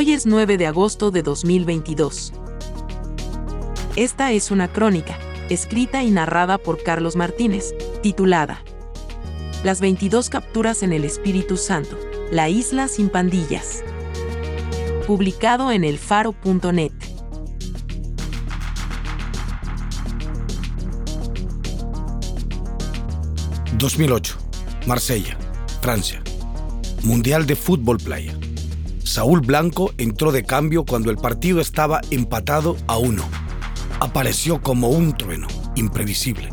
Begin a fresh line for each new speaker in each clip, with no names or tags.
Hoy es 9 de agosto de 2022. Esta es una crónica, escrita y narrada por Carlos Martínez, titulada Las 22 capturas en el Espíritu Santo, la isla sin pandillas. Publicado en elfaro.net.
...2008... Marsella, Francia... ...Mundial de Fútbol Playa... Saúl Blanco entró de cambio cuando el partido estaba empatado a uno. Apareció como un trueno, imprevisible.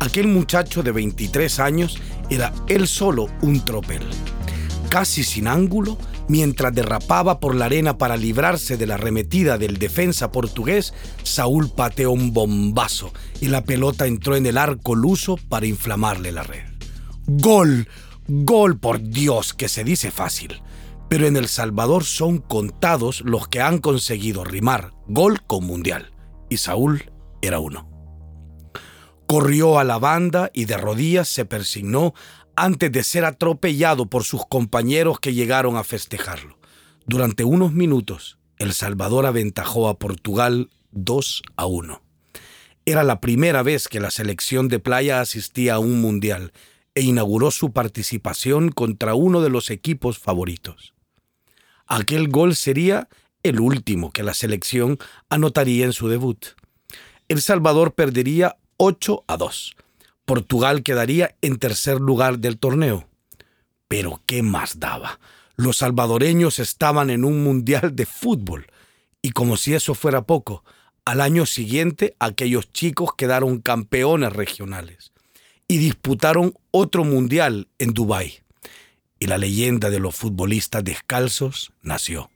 Aquel muchacho de 23 años era él solo un tropel. Casi sin ángulo, mientras derrapaba por la arena para librarse de la arremetida del defensa portugués, Saúl pateó un bombazo y la pelota entró en el arco luso para inflamarle la red. ¡Gol! ¡Gol por Dios! que se dice fácil pero en El Salvador son contados los que han conseguido rimar gol con mundial, y Saúl era uno. Corrió a la banda y de rodillas se persignó antes de ser atropellado por sus compañeros que llegaron a festejarlo. Durante unos minutos, El Salvador aventajó a Portugal 2 a 1. Era la primera vez que la selección de playa asistía a un mundial e inauguró su participación contra uno de los equipos favoritos. Aquel gol sería el último que la selección anotaría en su debut. El Salvador perdería 8 a 2. Portugal quedaría en tercer lugar del torneo. Pero ¿qué más daba? Los salvadoreños estaban en un mundial de fútbol. Y como si eso fuera poco, al año siguiente aquellos chicos quedaron campeones regionales y disputaron otro mundial en Dubái y la leyenda de los futbolistas descalzos nació.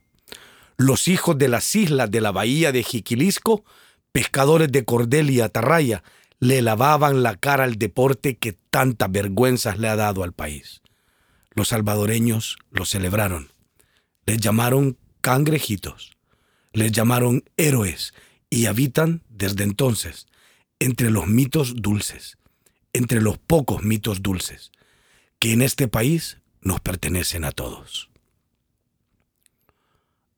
Los hijos de las islas de la bahía de Jiquilisco, pescadores de cordel y atarraya, le lavaban la cara al deporte que tantas vergüenzas le ha dado al país. Los salvadoreños lo celebraron. Les llamaron cangrejitos. Les llamaron héroes y habitan desde entonces entre los mitos dulces, entre los pocos mitos dulces, que en este país nos pertenecen a todos.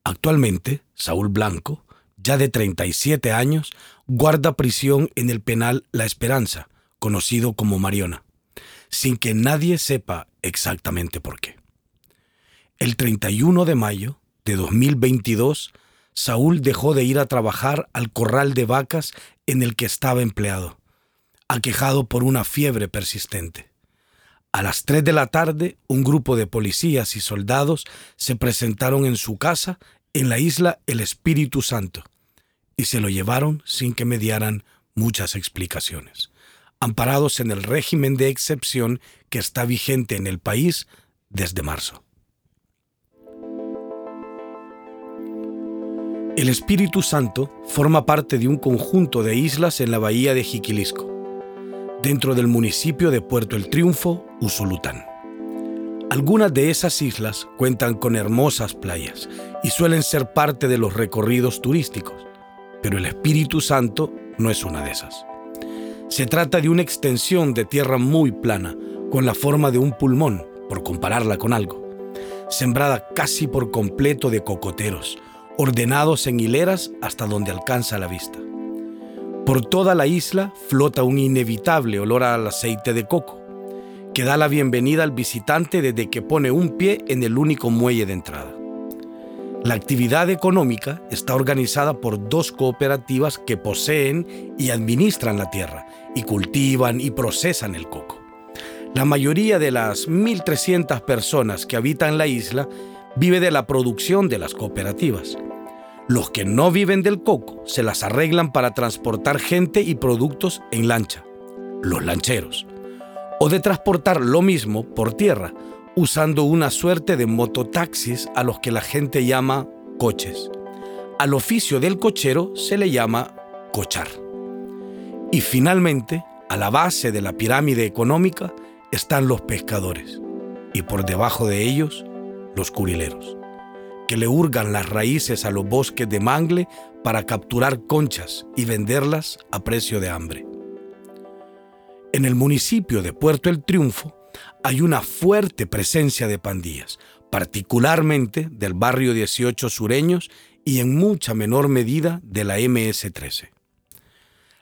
Actualmente, Saúl Blanco, ya de 37 años, guarda prisión en el penal La Esperanza, conocido como Mariona, sin que nadie sepa exactamente por qué. El 31 de mayo de 2022, Saúl dejó de ir a trabajar al corral de vacas en el que estaba empleado, aquejado por una fiebre persistente. A las 3 de la tarde, un grupo de policías y soldados se presentaron en su casa en la isla El Espíritu Santo y se lo llevaron sin que mediaran muchas explicaciones, amparados en el régimen de excepción que está vigente en el país desde marzo. El Espíritu Santo forma parte de un conjunto de islas en la bahía de Jiquilisco dentro del municipio de Puerto El Triunfo, Usulután. Algunas de esas islas cuentan con hermosas playas y suelen ser parte de los recorridos turísticos, pero el Espíritu Santo no es una de esas. Se trata de una extensión de tierra muy plana, con la forma de un pulmón, por compararla con algo, sembrada casi por completo de cocoteros, ordenados en hileras hasta donde alcanza la vista. Por toda la isla flota un inevitable olor al aceite de coco, que da la bienvenida al visitante desde que pone un pie en el único muelle de entrada. La actividad económica está organizada por dos cooperativas que poseen y administran la tierra y cultivan y procesan el coco. La mayoría de las 1.300 personas que habitan la isla vive de la producción de las cooperativas. Los que no viven del coco se las arreglan para transportar gente y productos en lancha, los lancheros, o de transportar lo mismo por tierra, usando una suerte de mototaxis a los que la gente llama coches. Al oficio del cochero se le llama cochar. Y finalmente, a la base de la pirámide económica están los pescadores y por debajo de ellos los curileros, que le hurgan las raíces a los bosques de mangle para capturar conchas y venderlas a precio de hambre. En el municipio de Puerto El Triunfo hay una fuerte presencia de pandillas, particularmente del barrio 18 sureños y en mucha menor medida de la MS-13.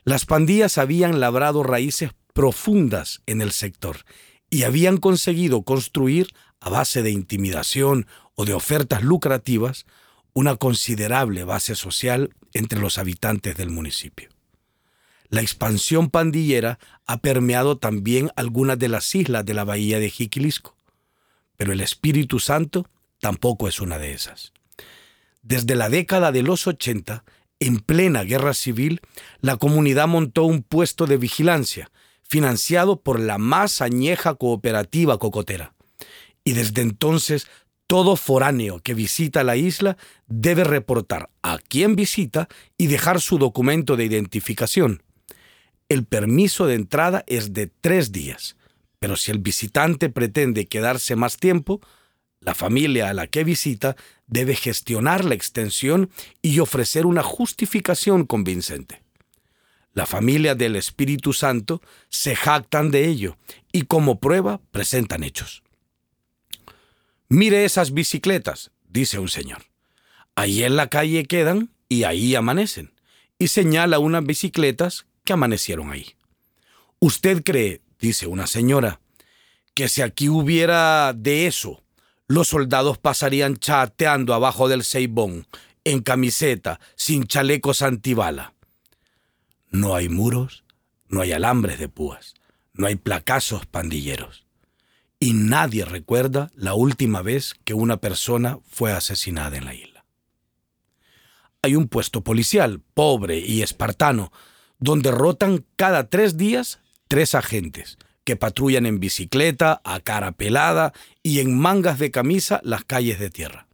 Las pandillas habían labrado raíces profundas en el sector y habían conseguido construir, a base de intimidación o de ofertas lucrativas, una considerable base social entre los habitantes del municipio. La expansión pandillera ha permeado también algunas de las islas de la bahía de Jiquilisco, pero el Espíritu Santo tampoco es una de esas. Desde la década de los 80, en plena guerra civil, la comunidad montó un puesto de vigilancia, financiado por la más añeja cooperativa cocotera. Y desde entonces, todo foráneo que visita la isla debe reportar a quién visita y dejar su documento de identificación. El permiso de entrada es de tres días, pero si el visitante pretende quedarse más tiempo, la familia a la que visita debe gestionar la extensión y ofrecer una justificación convincente. La familia del Espíritu Santo se jactan de ello y como prueba presentan hechos. Mire esas bicicletas, dice un señor. Ahí en la calle quedan y ahí amanecen. Y señala unas bicicletas que amanecieron ahí. ¿Usted cree, dice una señora, que si aquí hubiera de eso, los soldados pasarían chateando abajo del ceibón, en camiseta, sin chalecos antibala? No hay muros, no hay alambres de púas, no hay placazos pandilleros. Y nadie recuerda la última vez que una persona fue asesinada en la isla. Hay un puesto policial, pobre y espartano, donde rotan cada tres días tres agentes que patrullan en bicicleta, a cara pelada y en mangas de camisa las calles de tierra.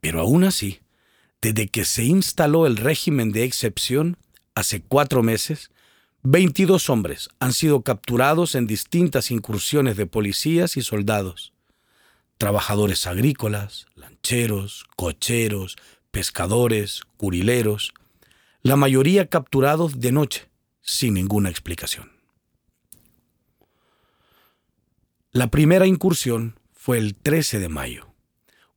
Pero aún así, desde que se instaló el régimen de excepción, hace cuatro meses, 22 hombres han sido capturados en distintas incursiones de policías y soldados. Trabajadores agrícolas, lancheros, cocheros, pescadores, curileros, la mayoría capturados de noche, sin ninguna explicación. La primera incursión fue el 13 de mayo,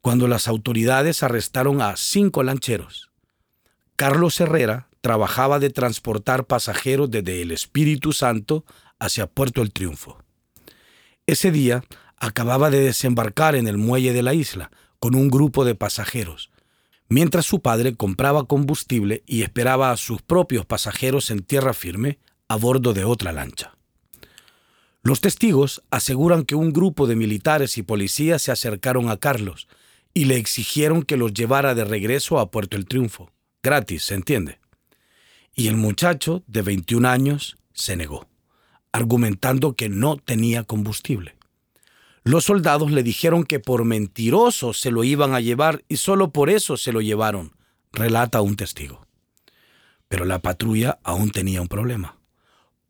cuando las autoridades arrestaron a cinco lancheros. Carlos Herrera, trabajaba de transportar pasajeros desde el Espíritu Santo hacia Puerto El Triunfo. Ese día acababa de desembarcar en el muelle de la isla con un grupo de pasajeros, mientras su padre compraba combustible y esperaba a sus propios pasajeros en tierra firme a bordo de otra lancha. Los testigos aseguran que un grupo de militares y policías se acercaron a Carlos y le exigieron que los llevara de regreso a Puerto El Triunfo. Gratis, ¿se entiende? Y el muchacho de 21 años se negó, argumentando que no tenía combustible. Los soldados le dijeron que por mentiroso se lo iban a llevar y solo por eso se lo llevaron, relata un testigo. Pero la patrulla aún tenía un problema.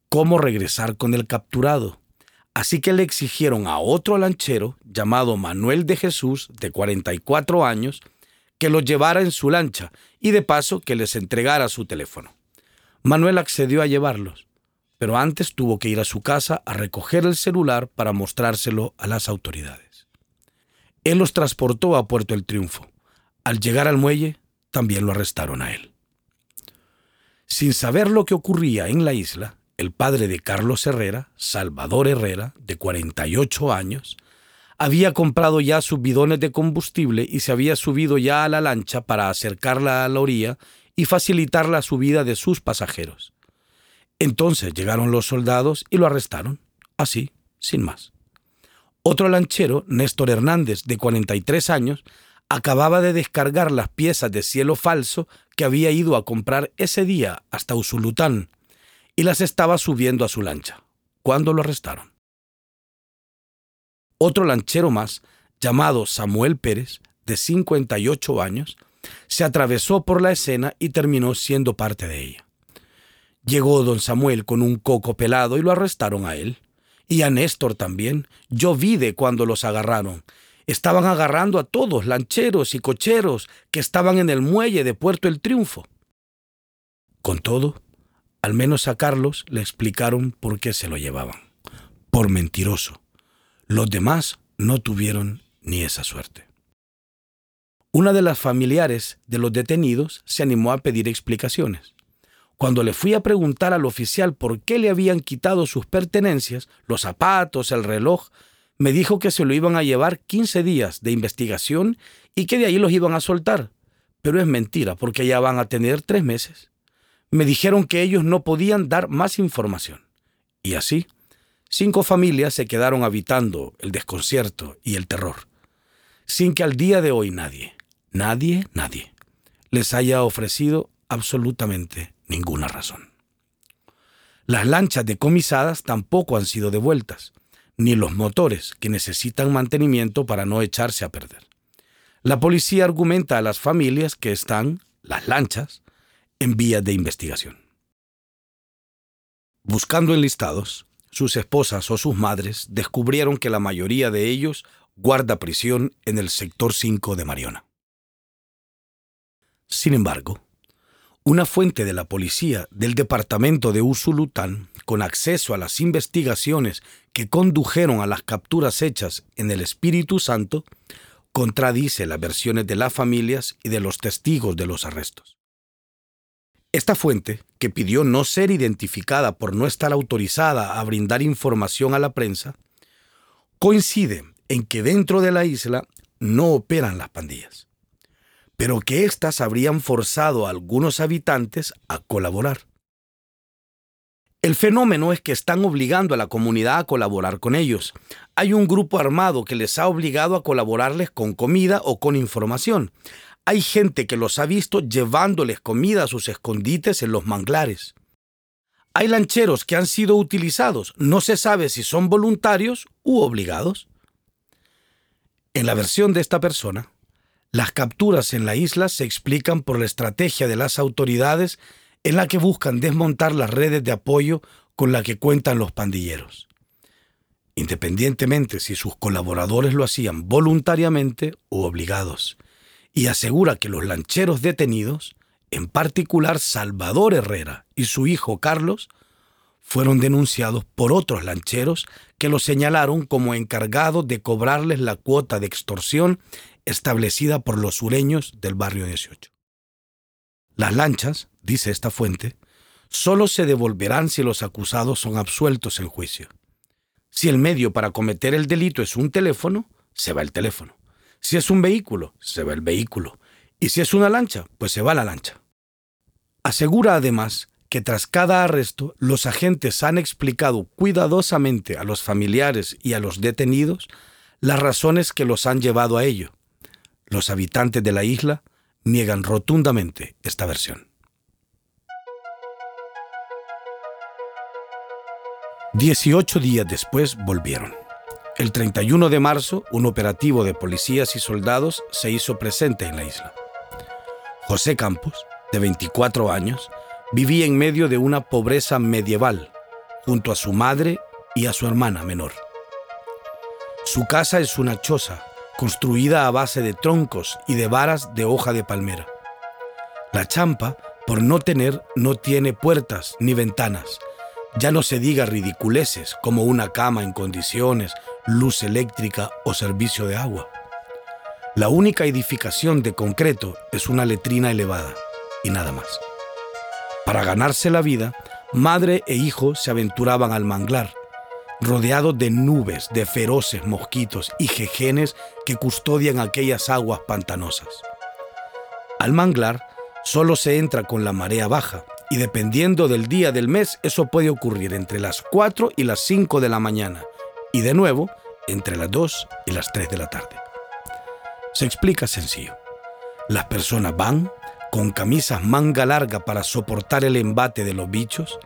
¿Cómo regresar con el capturado? Así que le exigieron a otro lanchero llamado Manuel de Jesús, de 44 años, que lo llevara en su lancha y de paso que les entregara su teléfono. Manuel accedió a llevarlos, pero antes tuvo que ir a su casa a recoger el celular para mostrárselo a las autoridades. Él los transportó a Puerto El Triunfo. Al llegar al muelle, también lo arrestaron a él. Sin saber lo que ocurría en la isla, el padre de Carlos Herrera, Salvador Herrera, de 48 años, había comprado ya sus bidones de combustible y se había subido ya a la lancha para acercarla a la orilla y facilitar la subida de sus pasajeros. Entonces llegaron los soldados y lo arrestaron, así, sin más. Otro lanchero, Néstor Hernández, de 43 años, acababa de descargar las piezas de cielo falso que había ido a comprar ese día hasta Usulután y las estaba subiendo a su lancha, cuando lo arrestaron. Otro lanchero más, llamado Samuel Pérez, de 58 años, se atravesó por la escena y terminó siendo parte de ella. Llegó don Samuel con un coco pelado y lo arrestaron a él. Y a Néstor también. Yo vi de cuando los agarraron. Estaban agarrando a todos, lancheros y cocheros, que estaban en el muelle de Puerto El Triunfo. Con todo, al menos a Carlos le explicaron por qué se lo llevaban. Por mentiroso. Los demás no tuvieron ni esa suerte. Una de las familiares de los detenidos se animó a pedir explicaciones. Cuando le fui a preguntar al oficial por qué le habían quitado sus pertenencias, los zapatos, el reloj, me dijo que se lo iban a llevar 15 días de investigación y que de ahí los iban a soltar. Pero es mentira, porque ya van a tener tres meses. Me dijeron que ellos no podían dar más información. Y así, cinco familias se quedaron habitando el desconcierto y el terror, sin que al día de hoy nadie, nadie, nadie, les haya ofrecido absolutamente ninguna razón. Las lanchas decomisadas tampoco han sido devueltas, ni los motores que necesitan mantenimiento para no echarse a perder. La policía argumenta a las familias que están, las lanchas, en vías de investigación. Buscando enlistados, sus esposas o sus madres descubrieron que la mayoría de ellos guarda prisión en el sector 5 de Mariona. Sin embargo, una fuente de la policía del departamento de Usulután, con acceso a las investigaciones que condujeron a las capturas hechas en el Espíritu Santo, contradice las versiones de las familias y de los testigos de los arrestos. Esta fuente, que pidió no ser identificada por no estar autorizada a brindar información a la prensa, coincide en que dentro de la isla no operan las pandillas pero que éstas habrían forzado a algunos habitantes a colaborar. El fenómeno es que están obligando a la comunidad a colaborar con ellos. Hay un grupo armado que les ha obligado a colaborarles con comida o con información. Hay gente que los ha visto llevándoles comida a sus escondites en los manglares. Hay lancheros que han sido utilizados. No se sabe si son voluntarios u obligados. En la versión de esta persona, las capturas en la isla se explican por la estrategia de las autoridades en la que buscan desmontar las redes de apoyo con la que cuentan los pandilleros. Independientemente si sus colaboradores lo hacían voluntariamente u obligados, y asegura que los lancheros detenidos, en particular Salvador Herrera y su hijo Carlos, fueron denunciados por otros lancheros que los señalaron como encargados de cobrarles la cuota de extorsión establecida por los sureños del barrio 18. Las lanchas, dice esta fuente, solo se devolverán si los acusados son absueltos en juicio. Si el medio para cometer el delito es un teléfono, se va el teléfono. Si es un vehículo, se va el vehículo. Y si es una lancha, pues se va la lancha. Asegura además que tras cada arresto los agentes han explicado cuidadosamente a los familiares y a los detenidos las razones que los han llevado a ello, los habitantes de la isla niegan rotundamente esta versión. 18 días después volvieron. El 31 de marzo, un operativo de policías y soldados se hizo presente en la isla. José Campos, de 24 años, vivía en medio de una pobreza medieval, junto a su madre y a su hermana menor. Su casa es una choza construida a base de troncos y de varas de hoja de palmera. La champa, por no tener, no tiene puertas ni ventanas. Ya no se diga ridiculeces como una cama en condiciones, luz eléctrica o servicio de agua. La única edificación de concreto es una letrina elevada y nada más. Para ganarse la vida, madre e hijo se aventuraban al manglar, rodeado de nubes de feroces mosquitos y jejenes que custodian aquellas aguas pantanosas. Al manglar solo se entra con la marea baja y dependiendo del día del mes eso puede ocurrir entre las 4 y las 5 de la mañana y de nuevo entre las 2 y las 3 de la tarde. Se explica sencillo. Las personas van con camisas manga larga para soportar el embate de los bichos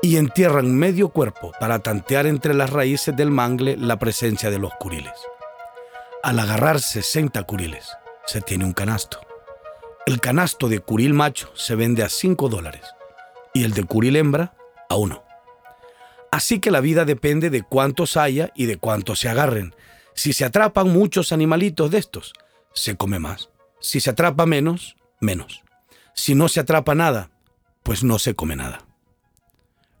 y entierran medio cuerpo para tantear entre las raíces del mangle la presencia de los curiles. Al agarrar 60 curiles, se tiene un canasto. El canasto de curil macho se vende a 5 dólares y el de curil hembra a 1. Así que la vida depende de cuántos haya y de cuántos se agarren. Si se atrapan muchos animalitos de estos, se come más. Si se atrapa menos, menos. Si no se atrapa nada, pues no se come nada.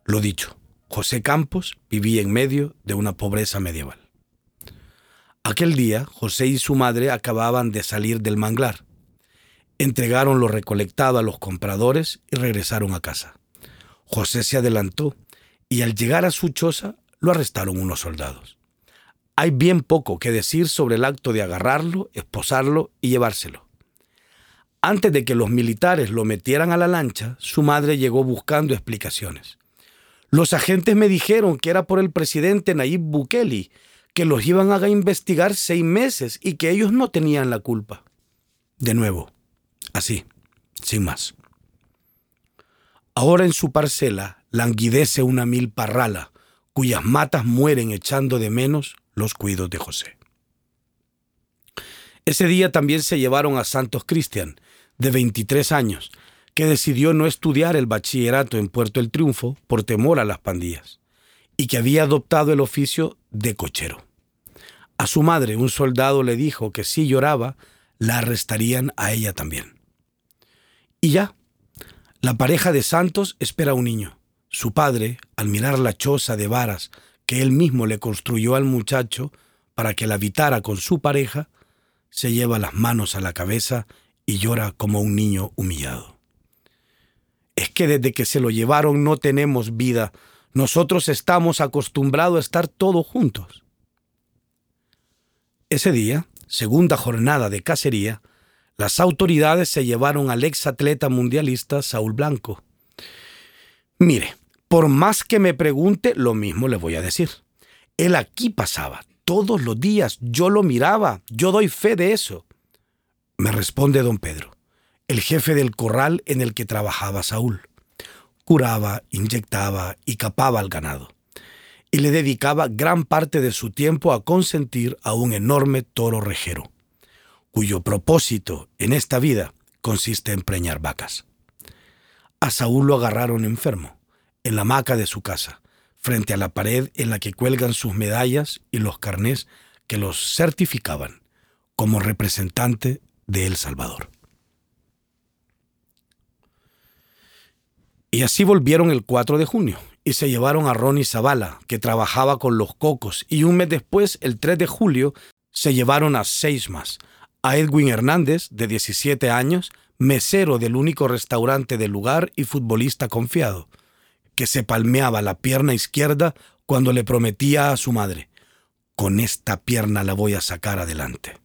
Lo dicho, José Campos vivía en medio de una pobreza medieval. Aquel día, José y su madre acababan de salir del manglar. Entregaron lo recolectado a los compradores y regresaron a casa. José se adelantó y al llegar a su choza lo arrestaron unos soldados. Hay bien poco que decir sobre el acto de agarrarlo, esposarlo y llevárselo. Antes de que los militares lo metieran a la lancha, su madre llegó buscando explicaciones. Los agentes me dijeron que era por el presidente Nayib Bukele, que los iban a investigar seis meses y que ellos no tenían la culpa. De nuevo, así, sin más. Ahora en su parcela languidece una milpa rala, cuyas matas mueren echando de menos los cuidos de José. Ese día también se llevaron a Santos Cristian, de 23 años, que decidió no estudiar el bachillerato en Puerto El Triunfo por temor a las pandillas, y que había adoptado el oficio de cochero. A su madre un soldado le dijo que si lloraba, la arrestarían a ella también. Y ya, la pareja de Santos espera un niño. Su padre, al mirar la choza de varas que él mismo le construyó al muchacho para que la habitara con su pareja, se lleva las manos a la cabeza y llora como un niño humillado. Es que desde que se lo llevaron no tenemos vida. Nosotros estamos acostumbrados a estar todos juntos. Ese día, segunda jornada de cacería, las autoridades se llevaron al ex atleta mundialista Saúl Blanco. Mire, por más que me pregunte, lo mismo le voy a decir. Él aquí pasaba, todos los días, yo lo miraba, yo doy fe de eso. Me responde don Pedro, el jefe del corral en el que trabajaba Saúl. Curaba, inyectaba y capaba al ganado. Y le dedicaba gran parte de su tiempo a consentir a un enorme toro rejero, cuyo propósito en esta vida consiste en preñar vacas. A Saúl lo agarraron enfermo en la hamaca de su casa, frente a la pared en la que cuelgan sus medallas y los carnés que los certificaban como representante de El Salvador. Y así volvieron el 4 de junio y se llevaron a Ronnie Zavala, que trabajaba con los cocos, y un mes después, el 3 de julio, se llevaron a seis más, a Edwin Hernández, de 17 años, mesero del único restaurante del lugar y futbolista confiado, que se palmeaba la pierna izquierda cuando le prometía a su madre, con esta pierna la voy a sacar adelante.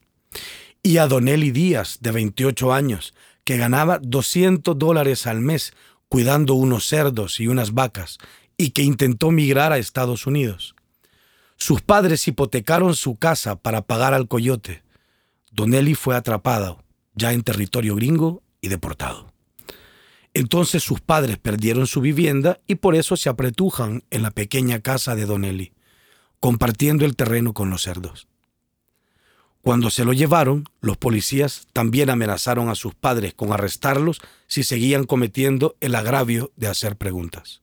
Y a Donelli Díaz, de 28 años, que ganaba 200 dólares al mes cuidando unos cerdos y unas vacas, y que intentó migrar a Estados Unidos. Sus padres hipotecaron su casa para pagar al coyote. Donelli fue atrapado, ya en territorio gringo, y deportado. Entonces sus padres perdieron su vivienda y por eso se apretujan en la pequeña casa de Don Eli, compartiendo el terreno con los cerdos. Cuando se lo llevaron, los policías también amenazaron a sus padres con arrestarlos si seguían cometiendo el agravio de hacer preguntas.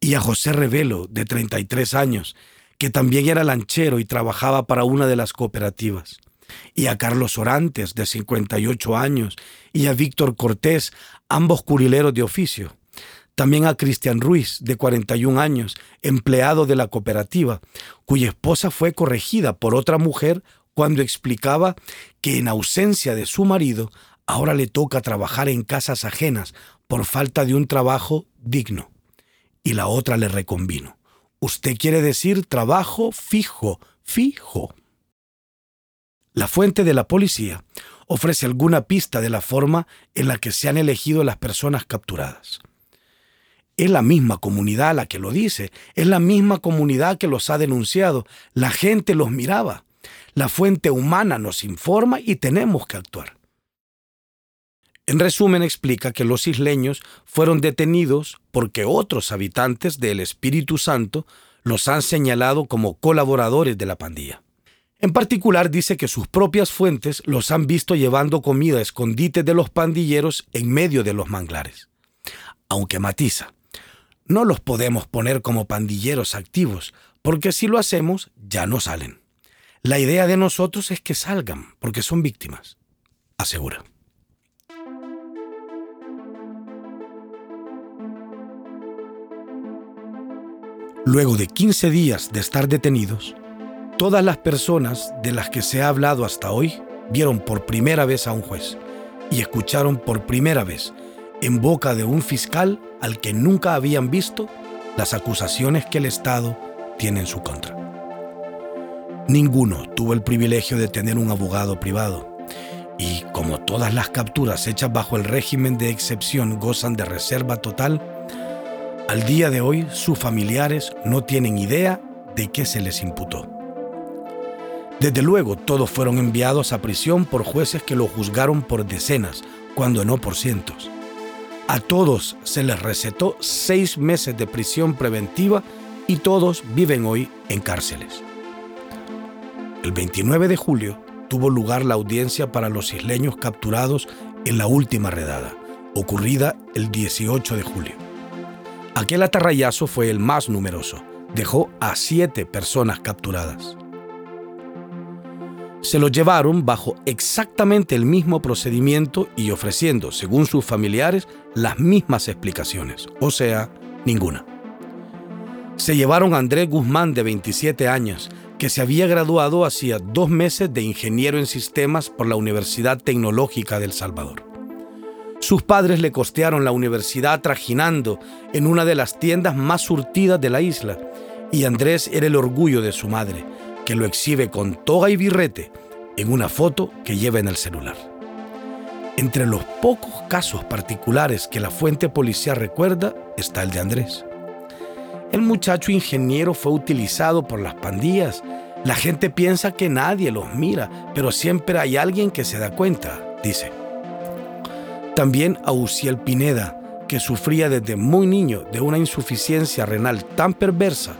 Y a José Revelo, de 33 años, que también era lanchero y trabajaba para una de las cooperativas y a Carlos Orantes, de 58 años, y a Víctor Cortés, ambos curileros de oficio. También a Cristian Ruiz, de 41 años, empleado de la cooperativa, cuya esposa fue corregida por otra mujer cuando explicaba que en ausencia de su marido, ahora le toca trabajar en casas ajenas por falta de un trabajo digno. Y la otra le reconvino. Usted quiere decir trabajo fijo, fijo. La fuente de la policía ofrece alguna pista de la forma en la que se han elegido las personas capturadas. Es la misma comunidad la que lo dice, es la misma comunidad que los ha denunciado, la gente los miraba, la fuente humana nos informa y tenemos que actuar. En resumen, explica que los isleños fueron detenidos porque otros habitantes del Espíritu Santo los han señalado como colaboradores de la pandilla. En particular dice que sus propias fuentes los han visto llevando comida a de los pandilleros en medio de los manglares. Aunque matiza, no los podemos poner como pandilleros activos, porque si lo hacemos ya no salen. La idea de nosotros es que salgan, porque son víctimas, asegura. Luego de 15 días de estar detenidos, todas las personas de las que se ha hablado hasta hoy vieron por primera vez a un juez y escucharon por primera vez en boca de un fiscal al que nunca habían visto las acusaciones que el Estado tiene en su contra. Ninguno tuvo el privilegio de tener un abogado privado y como todas las capturas hechas bajo el régimen de excepción gozan de reserva total, al día de hoy sus familiares no tienen idea de qué se les imputó. Desde luego todos fueron enviados a prisión por jueces que lo juzgaron por decenas, cuando no por cientos. A todos se les recetó seis meses de prisión preventiva y todos viven hoy en cárceles. El 29 de julio tuvo lugar la audiencia para los isleños capturados en la última redada, ocurrida el 18 de julio. Aquel atarrayazo fue el más numeroso, dejó a siete personas capturadas se lo llevaron bajo exactamente el mismo procedimiento y ofreciendo, según sus familiares, las mismas explicaciones, o sea, ninguna. Se llevaron a Andrés Guzmán, de 27 años, que se había graduado hacía dos meses de ingeniero en sistemas por la Universidad Tecnológica del Salvador. Sus padres le costearon la universidad trajinando en una de las tiendas más surtidas de la isla, y Andrés era el orgullo de su madre, que lo exhibe con toga y birrete en una foto que lleva en el celular. Entre los pocos casos particulares que la fuente policial recuerda está el de Andrés. El muchacho ingeniero fue utilizado por las pandillas. La gente piensa que nadie los mira, pero siempre hay alguien que se da cuenta, dice. También a Uciel Pineda, que sufría desde muy niño de una insuficiencia renal tan perversa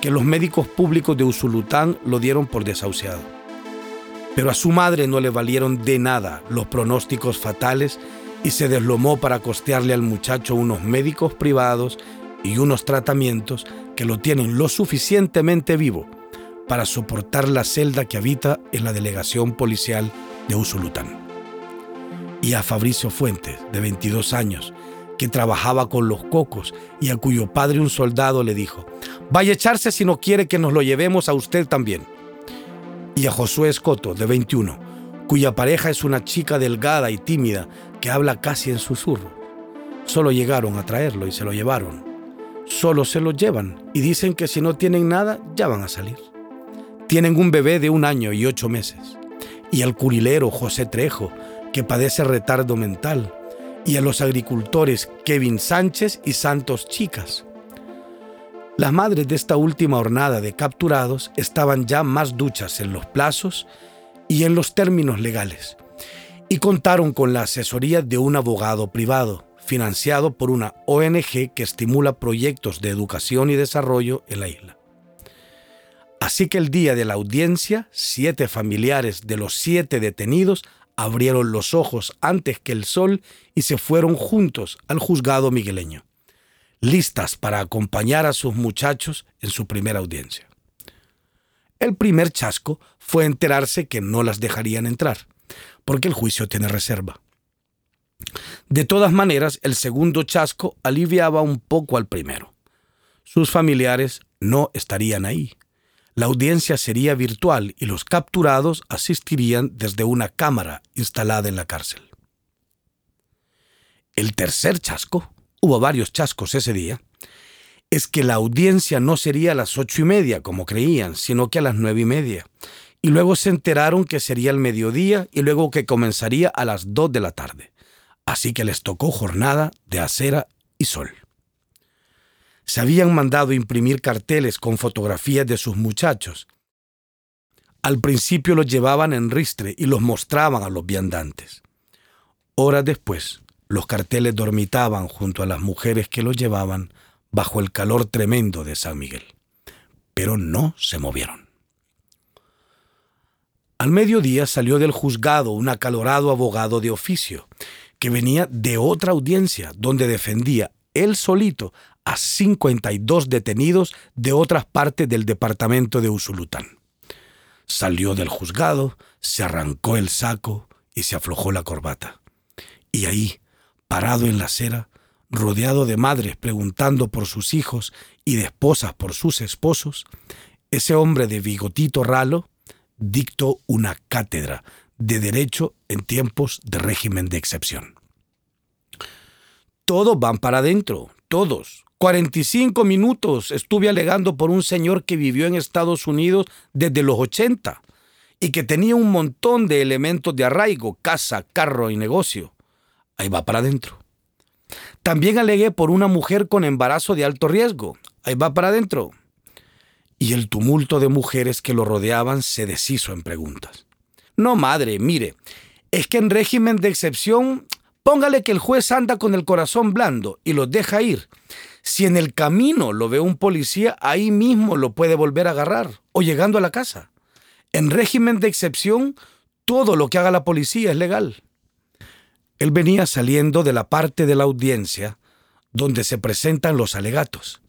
que los médicos públicos de Usulután lo dieron por desahuciado. Pero a su madre no le valieron de nada los pronósticos fatales y se deslomó para costearle al muchacho unos médicos privados y unos tratamientos que lo tienen lo suficientemente vivo para soportar la celda que habita en la delegación policial de Usulután. Y a Fabricio Fuentes, de 22 años, que trabajaba con los cocos y a cuyo padre un soldado le dijo, vaya a echarse si no quiere que nos lo llevemos a usted también. Y a Josué Escoto, de 21, cuya pareja es una chica delgada y tímida que habla casi en susurro. Solo llegaron a traerlo y se lo llevaron. Solo se lo llevan y dicen que si no tienen nada ya van a salir. Tienen un bebé de un año y ocho meses. Y al curilero José Trejo, que padece retardo mental, y a los agricultores Kevin Sánchez y Santos Chicas. Las madres de esta última hornada de capturados estaban ya más duchas en los plazos y en los términos legales, y contaron con la asesoría de un abogado privado, financiado por una ONG que estimula proyectos de educación y desarrollo en la isla. Así que el día de la audiencia, siete familiares de los siete detenidos abrieron los ojos antes que el sol y se fueron juntos al juzgado migueleño, listas para acompañar a sus muchachos en su primera audiencia. El primer chasco fue enterarse que no las dejarían entrar, porque el juicio tiene reserva. De todas maneras, el segundo chasco aliviaba un poco al primero. Sus familiares no estarían ahí. La audiencia sería virtual y los capturados asistirían desde una cámara instalada en la cárcel. El tercer chasco, hubo varios chascos ese día, es que la audiencia no sería a las ocho y media como creían, sino que a las nueve y media. Y luego se enteraron que sería el mediodía y luego que comenzaría a las dos de la tarde. Así que les tocó jornada de acera y sol se habían mandado imprimir carteles con fotografías de sus muchachos. Al principio los llevaban en ristre y los mostraban a los viandantes. Horas después, los carteles dormitaban junto a las mujeres que los llevaban bajo el calor tremendo de San Miguel, pero no se movieron. Al mediodía salió del juzgado un acalorado abogado de oficio, que venía de otra audiencia donde defendía él solito a 52 detenidos de otras partes del departamento de Usulután. Salió del juzgado, se arrancó el saco y se aflojó la corbata. Y ahí, parado en la acera, rodeado de madres preguntando por sus hijos y de esposas por sus esposos, ese hombre de bigotito ralo dictó una cátedra de derecho en tiempos de régimen de excepción. Todos van para adentro, todos. 45 minutos estuve alegando por un señor que vivió en Estados Unidos desde los 80 y que tenía un montón de elementos de arraigo, casa, carro y negocio. Ahí va para adentro. También alegué por una mujer con embarazo de alto riesgo. Ahí va para adentro. Y el tumulto de mujeres que lo rodeaban se deshizo en preguntas. No, madre, mire, es que en régimen de excepción, póngale que el juez anda con el corazón blando y los deja ir. Si en el camino lo ve un policía, ahí mismo lo puede volver a agarrar o llegando a la casa. En régimen de excepción, todo lo que haga la policía es legal. Él venía saliendo de la parte de la audiencia donde se presentan los alegatos.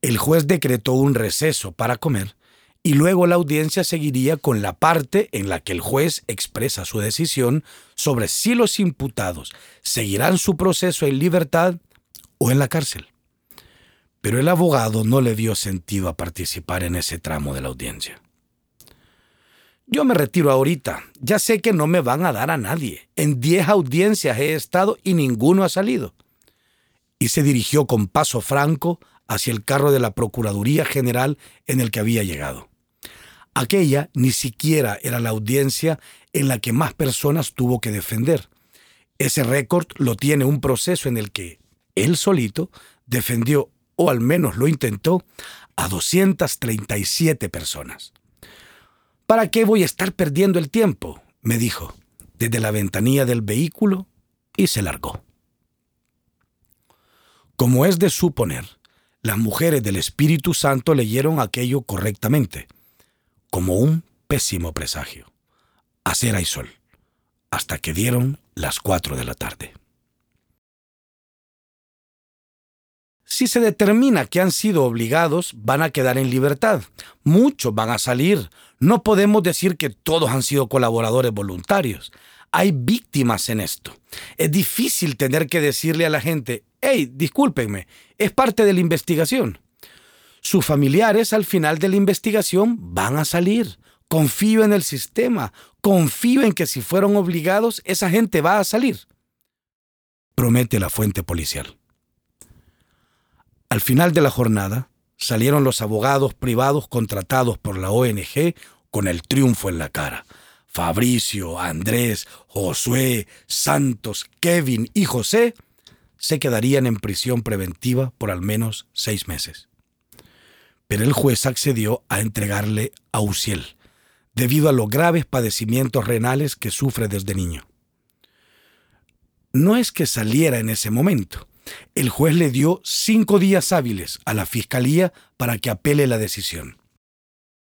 El juez decretó un receso para comer y luego la audiencia seguiría con la parte en la que el juez expresa su decisión sobre si los imputados seguirán su proceso en libertad o en la cárcel. Pero el abogado no le dio sentido a participar en ese tramo de la audiencia. Yo me retiro ahorita. Ya sé que no me van a dar a nadie. En diez audiencias he estado y ninguno ha salido. Y se dirigió con paso franco hacia el carro de la Procuraduría General en el que había llegado. Aquella ni siquiera era la audiencia en la que más personas tuvo que defender. Ese récord lo tiene un proceso en el que él solito defendió, o al menos lo intentó, a 237 personas. ¿Para qué voy a estar perdiendo el tiempo? me dijo, desde la ventanilla del vehículo, y se largó. Como es de suponer, las mujeres del Espíritu Santo leyeron aquello correctamente, como un pésimo presagio. Acera y sol, hasta que dieron las cuatro de la tarde. Si se determina que han sido obligados, van a quedar en libertad. Muchos van a salir. No podemos decir que todos han sido colaboradores voluntarios. Hay víctimas en esto. Es difícil tener que decirle a la gente, hey, discúlpenme, es parte de la investigación. Sus familiares al final de la investigación van a salir. Confío en el sistema, confío en que si fueron obligados, esa gente va a salir. Promete la fuente policial. Al final de la jornada, salieron los abogados privados contratados por la ONG con el triunfo en la cara. Fabricio, Andrés, Josué, Santos, Kevin y José se quedarían en prisión preventiva por al menos seis meses. Pero el juez accedió a entregarle a Uciel, debido a los graves padecimientos renales que sufre desde niño. No es que saliera en ese momento, el juez le dio cinco días hábiles a la fiscalía para que apele la decisión.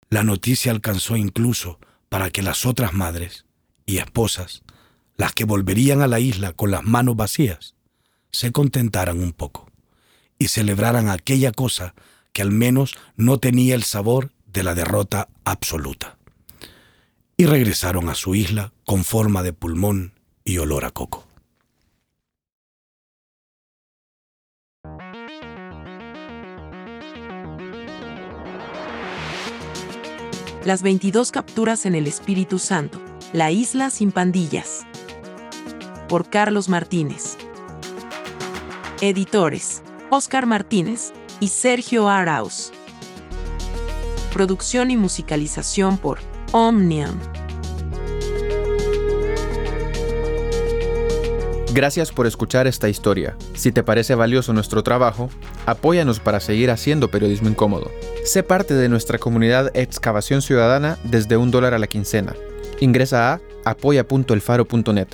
La noticia alcanzó incluso para que las otras madres y esposas, las que volverían a la isla con las manos vacías, se contentaran un poco y celebraran aquella cosa que al menos no tenía el sabor de la derrota absoluta. Y regresaron a su isla con forma de pulmón y olor a coco.
Las 22 capturas en el Espíritu Santo. La isla sin pandillas. Por Carlos Martínez. Editores. Oscar Martínez y Sergio Arauz. Producción y musicalización por Omnium.
Gracias por escuchar esta historia. Si te parece valioso nuestro trabajo, apóyanos para seguir haciendo periodismo incómodo. Sé parte de nuestra comunidad Excavación Ciudadana desde un dólar a la quincena. Ingresa a apoya.elfaro.net.